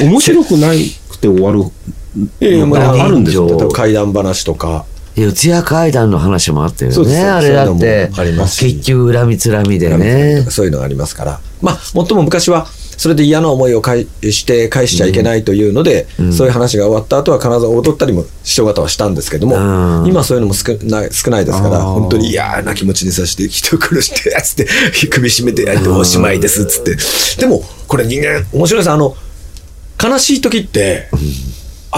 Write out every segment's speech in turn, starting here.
面白くないくて終わるええまああるんですよ。怪談話とか。四谷階段の話もあったよね。あれだってありますし。結局恨みつらみでね。そういうのがありますから。まあもっとも昔はそれで嫌な思いを返して返しちゃいけないというので、そういう話が終わった後は必ず踊ったりも師匠方はしたんですけども、うん。今そういうのも少ない少ないですから本当に嫌な気持ちにさせて人殺してやつって首絞めてやっておしまいですっつって。でもこれ人間面白いです。あの悲しい時って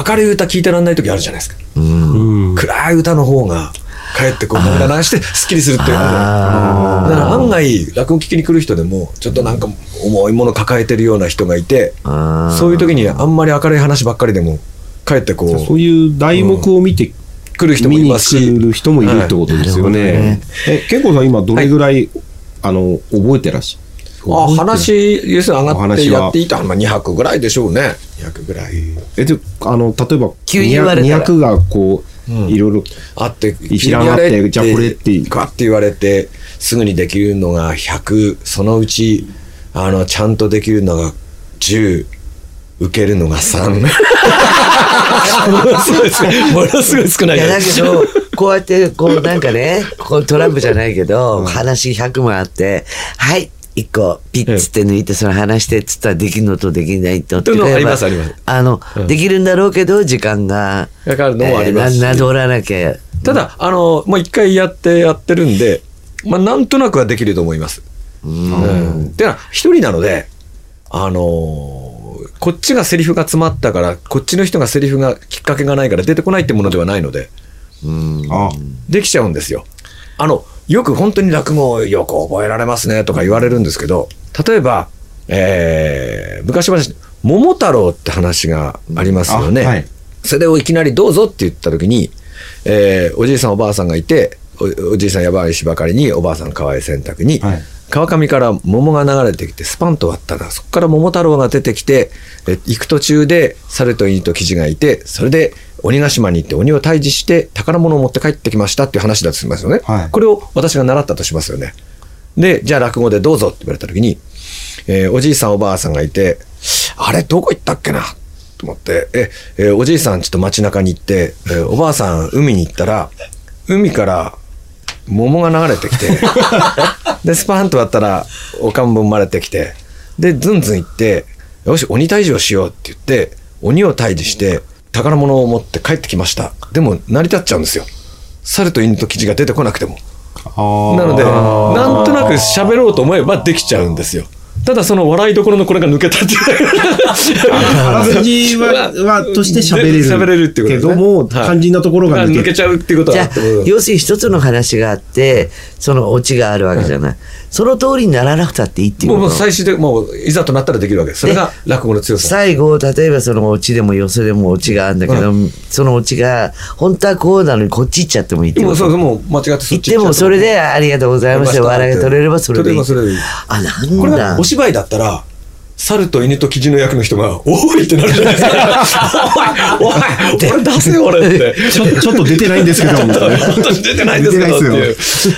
明るい歌聞いてらんない時あるじゃないですか、うん。暗い歌の方がかえってこう涙流してすっきりするっていうのでだから案外落語聞きに来る人でもちょっとなんか重いもの抱えてるような人がいてそういう時にあんまり明るい話ばっかりでもかえってこうそういう題目を見て来る人もいますし。来る人もいるってことですよね。え、健康さん今どれぐらい、あの、覚えてらっしゃる？あ話要するに上がってやっていた、まあ、200ぐらいでしょうね。200ぐらい。え、で、あの、例えば、急に言われたら。200がこう、いろいろ、あって一覧あってじゃあこれってガッて言われてすぐにできるのが100そのうちあのちゃんとできるのが10受けるのが3ものすごい少ないものすごい少ないいやだけど、こうやって、こうなんかね、こうトランプじゃないけど、話100もあって、はい、一個ピッつって抜いて、その話してっつったらできるのとできないとってというのはありますありますあの、できるんだろうけど、時間が。かかるのもありますしえーななぞらなきゃ。ただあのもう一回やってやってるんでまあなんとなくはできると思いますうんっていうのは一人なのであのーこっちがセリフが詰まったからこっちの人がセリフがきっかけがないから出てこないってものではないのであ、できちゃうんですよ。あの、よく本当に落語をよく覚えられますねとか言われるんですけど、例えば、えー、昔話、桃太郎って話がありますよね。あはい。それをいきなりどうぞって言った時に、えーおじいさんおばあさんがいて、おおじいさんやばいしばかりにおばあさん川へ洗濯に、はい。川上から桃が流れてきてスパンと割ったらそこから桃太郎が出てきてえ行く途中で猿と犬とキジがいてそれで鬼ヶ島に行って鬼を退治して宝物を持って帰ってきましたっていう話だとしますよね、はい。これを私が習ったとしますよね。でじゃあ落語でどうぞって言われた時に、えーおじいさんおばあさんがいてあれどこ行ったっけな？と思ってええーおじいさんちょっと街中に行って、えーおばあさん海に行ったら海から桃が流れてきて でスパンと割ったらおかんぶ生まれてきてでずんずん行ってよし鬼退治をしようって言って鬼を退治して宝物を持って帰ってきました。でも成り立っちゃうんですよ。猿と犬とキジが出てこなくても。あなのでなんとなく喋ろうと思えばできちゃうんですよただその笑いどころのこれが抜けたっていう。あらすじは、は、として喋れる。喋れるっていうことね。けども、はい肝心なところが抜けちゃうっていうことじゃあは要するに一つの話があって、そのオチがあるわけじゃない。その通りにならなくたっていいっていうこと。もう最終的にもういざとなったらできるわけ。ですそれが落語の強さ。最後、例えばそのオチでも寄せでもオチがあるんだけど、そのオチが、本当はこうなのにこっち行っちゃってもいいってこと。もうそうもう間違ってそっち言っても。それでありがとうございました。笑いが取れればそれでいい。取れればそれでいい。あ、なんこれがだお。芝居だったら猿と犬とキジの役の人が「おい!」ってなるじゃないですか「おいおい俺出せよ俺」って。ちょちょっと出てないんですけど、本当に出てないんですけどっていう。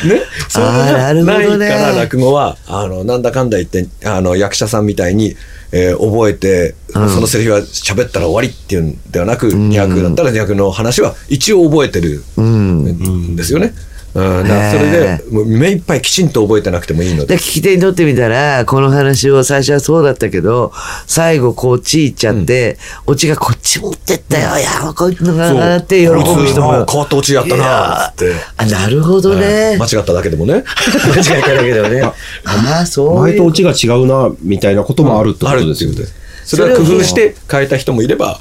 ね。それがなるほどねないから落語は、あの、なんだかんだ言って、あの、役者さんみたいに、えー覚えて、そのセリフは喋ったら終わりっていうんではなく、200だったら200の話は一応覚えてるんですよね。うん、だからそれへで、もう目いっぱいきちんと覚えてなくてもいいので。で聞き手にとってみたら、この話を最初はそうだったけど、最後こっち行っちゃって、オチがこっち持ってったよ、いや、こういうのがあって喜ぶ人こいつもあ。変わったオチやったなっつって。あ、なるほどね。間違っただけでもね。間違えただけどね。ああ、そういう。前とオチが違うな、みたいなこともあるってこあるとですよねうことで。す。それは工夫して変えた人もいれば、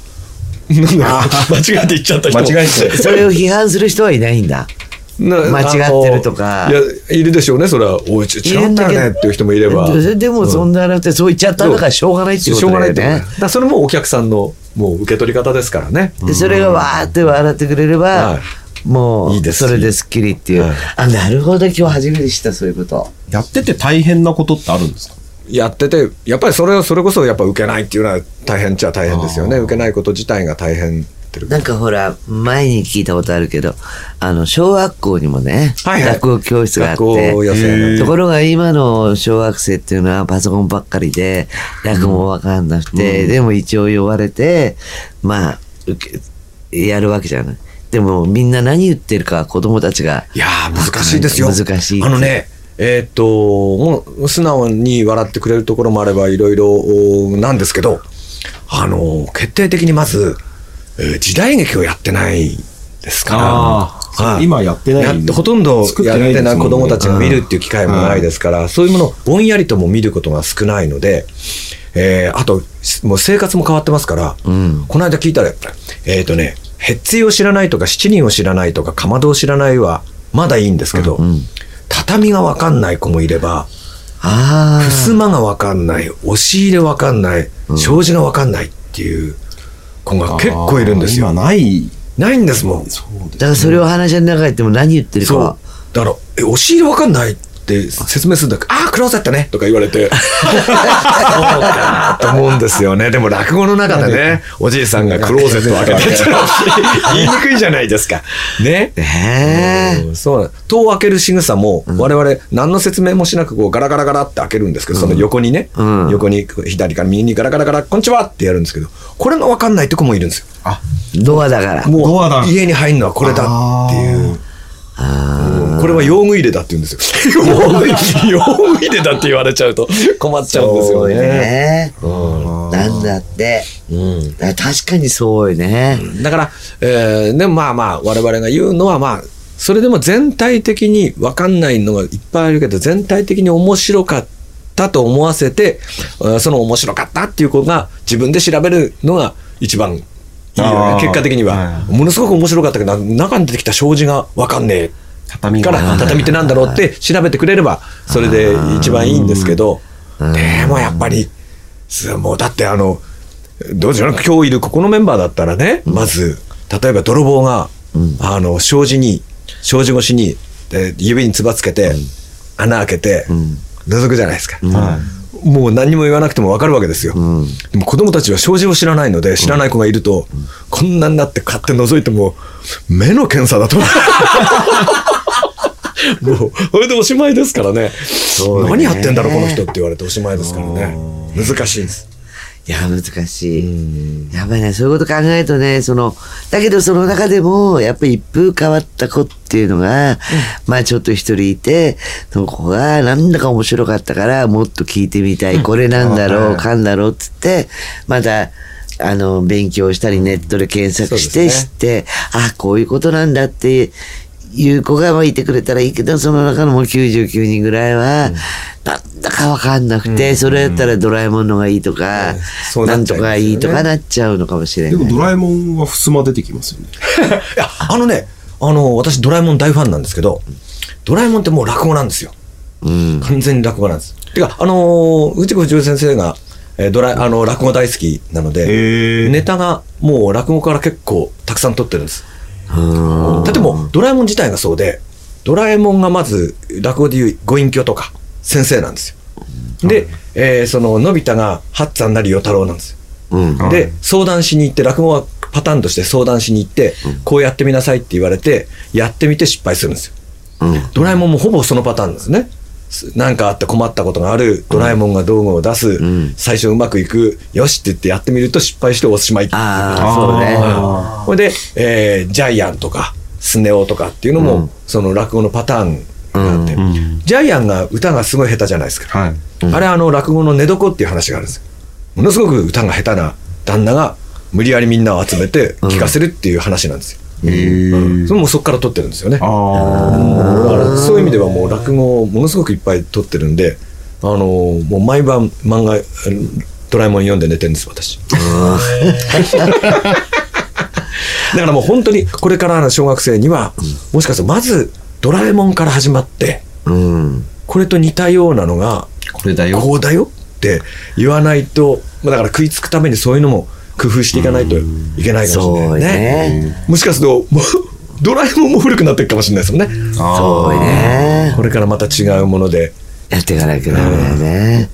なんだ間違えて言っちゃった人も。間違えてそれを批判する人はいないんだ。な間違ってるとか。いや、いるでしょうね、それは。おい、ち違ったよねっていう人もいれば。ででもそんななくて、そう言っちゃったんだからしょうがないっていうしょうがことだよね。ないってことだ。それもお客さんのもう受け取り方ですからね。でそれがわーって笑ってくれれば、はい。もいいうです。それですっきりっていう、はい。あなるほど今日初めて知ったそういうこと。やってて大変なことってあるんですか？やってて、やっぱりそれを、それこそやっぱ受けないっていうのは大変っちゃ大変ですよね。受けないこと自体が大変ってる。なんかほら、前に聞いたことあるけど、あの、小学校にもね、はいはい落語教室があって、ところが今の小学生っていうのはパソコンばっかりで、落語もわかんなくて、でも一応呼ばれて、まあ、受けやるわけじゃない。でもみんな何言ってるか子供たちが、いやー、難しいですよ。難しいあのね、えーっと、もう素直に笑ってくれるところもあれば、いろいろおなんですけど、あの、決定的にまず、えー時代劇をやってないですから。はい。今やってないやほとんど作やってない子供たちが見るっていう機会もないですから、そういうものをぼんやりとも見ることが少ないので、えーあと、もう生活も変わってますから、ん。この間聞いたら、えっ、とね、ヘッツイを知らないとか、七人を知らないとか、かまどを知らないは、まだいいんですけど、畳がわかんない子もいれば、ああ、襖がわかんない、押し入れわかんない、障子がわかんないっていう子が結構いるんですよ今。ない。ないんですもん。だからそれを話の中で言っても何言ってるか。だから、え、押し入れわかんない？って説明するんだけど、ああ、クローゼットねとか言われて、そうかなと思うんですよね。でも落語の中でね、おじいさんがクローゼットを開けてって言いにくいじゃないですか。ね。ねそうな戸を開ける仕草も、我々何の説明もしなくこうガラガラガラって開けるんですけど、その横にね、うん横に左から右にガラガラガラ、こんにちはってやるんですけど、これが分かんないって子もいるんですよ。あ、ドアだから。もう家に入るのはこれだっていう。あこれは用具入れだって言うんですよ。用具入れだって言われちゃうと困っちゃうんですよね。ね。うんなんだって。うん確かにそうよね。だから、えーでもまあまあ、我々が言うのはまあ、それでも全体的に分かんないのがいっぱいあるけど、全体的に面白かったと思わせて、えーその面白かったっていう子が自分で調べるのが一番いいよね。結果的には。はものすごく面白かったけど、中に出てきた障子が分かんねえ。畳がか。ら畳ってなんだろうって調べてくれればそれで一番いいんですけど。でもやっぱりすもうだってあのどうしよう今日いるここのメンバーだったらねまず例えば泥棒があの障子に障子越しにえ指につばつけて穴開けて覗くじゃないですか。はもう何にも言わなくても分かるわけですよ。でも子供たちは障子を知らないので、知らない子がいると、こんなになって買って覗いても、目の検査だと。もう、それでおしまいですからね。うね何やってんだろう、この人って言われておしまいですからね。難しいんです。いや、難しい。やっぱりね、そういうこと考えるとね、その、だけどその中でも、やっぱり一風変わった子っていうのが、まあちょっと一人いて、その子がなんだか面白かったから、もっと聞いてみたい。これなんだろう、かんだろうっつって、また、あの、勉強したりネットで検索して知って、あ、こういうことなんだっていう子がまあいてくれたらいいけど、その中のもう99人ぐらいは、なんだかわかんなくて、それだったらドラえもんのがいいとか、そうななんとかいいとかなっちゃうのかもしれでない。もドラえもんは襖出てきますよね。いや、あのね、あの、私ドラえもん大ファンなんですけど、ドラえもんってもう落語なんですよ。うん。完全に落語なんです。てか、あのー、内子不二夫先生が、えードラあの落語大好きなのへで、ーネタがもう落語から結構たくさん取ってるんです。うん例えば、ドラえもん自体がそうで、ドラえもんがまず落語でいうご隠居とか先生なんですよ。で、えーその、のび太が八っなり与太郎なんですよ。うん。はいで、相談しに行って、落語はパターンとして相談しに行って、こうやってみなさいって言われて、やってみて失敗するんですよ。うん。ドラえもんもほぼそのパターンですね。すなんかあって困ったことがある、ドラえもんが道具を出す、ん。最初うまくいく、よしって言ってやってみると失敗しておしまいっていうああ、そうね。あほいで、えージャイアンとか、スネ夫とかっていうのも、その落語のパターンがあって、ん。ジャイアンが歌がすごい下手じゃないですか。はい。あれあの落語の寝床っていう話があるんですよ。ものすごく歌が下手な旦那が無理やりみんなを集めて聞かせるっていう話なんですよ。へー。それもそこから撮ってるんですよね。あいう意味ではもう落語をものすごくいっぱい撮ってるんで、あのもう毎晩漫画、ドラえもん読んで寝てるんです、私。だからもう本当にこれからの小学生には、もしかするとまずドラえもんから始まって、うん。これと似たようなのが、あ。これだよ。こうだよって言わないと、まあだから食いつくためにそういうのも工夫していかないといけないかもしれないね。ね。もしかすると、ドラえもんも古くなっていくかもしれないですもんね。そうね。これからまた違うもので。やっていかなきゃダメだよね。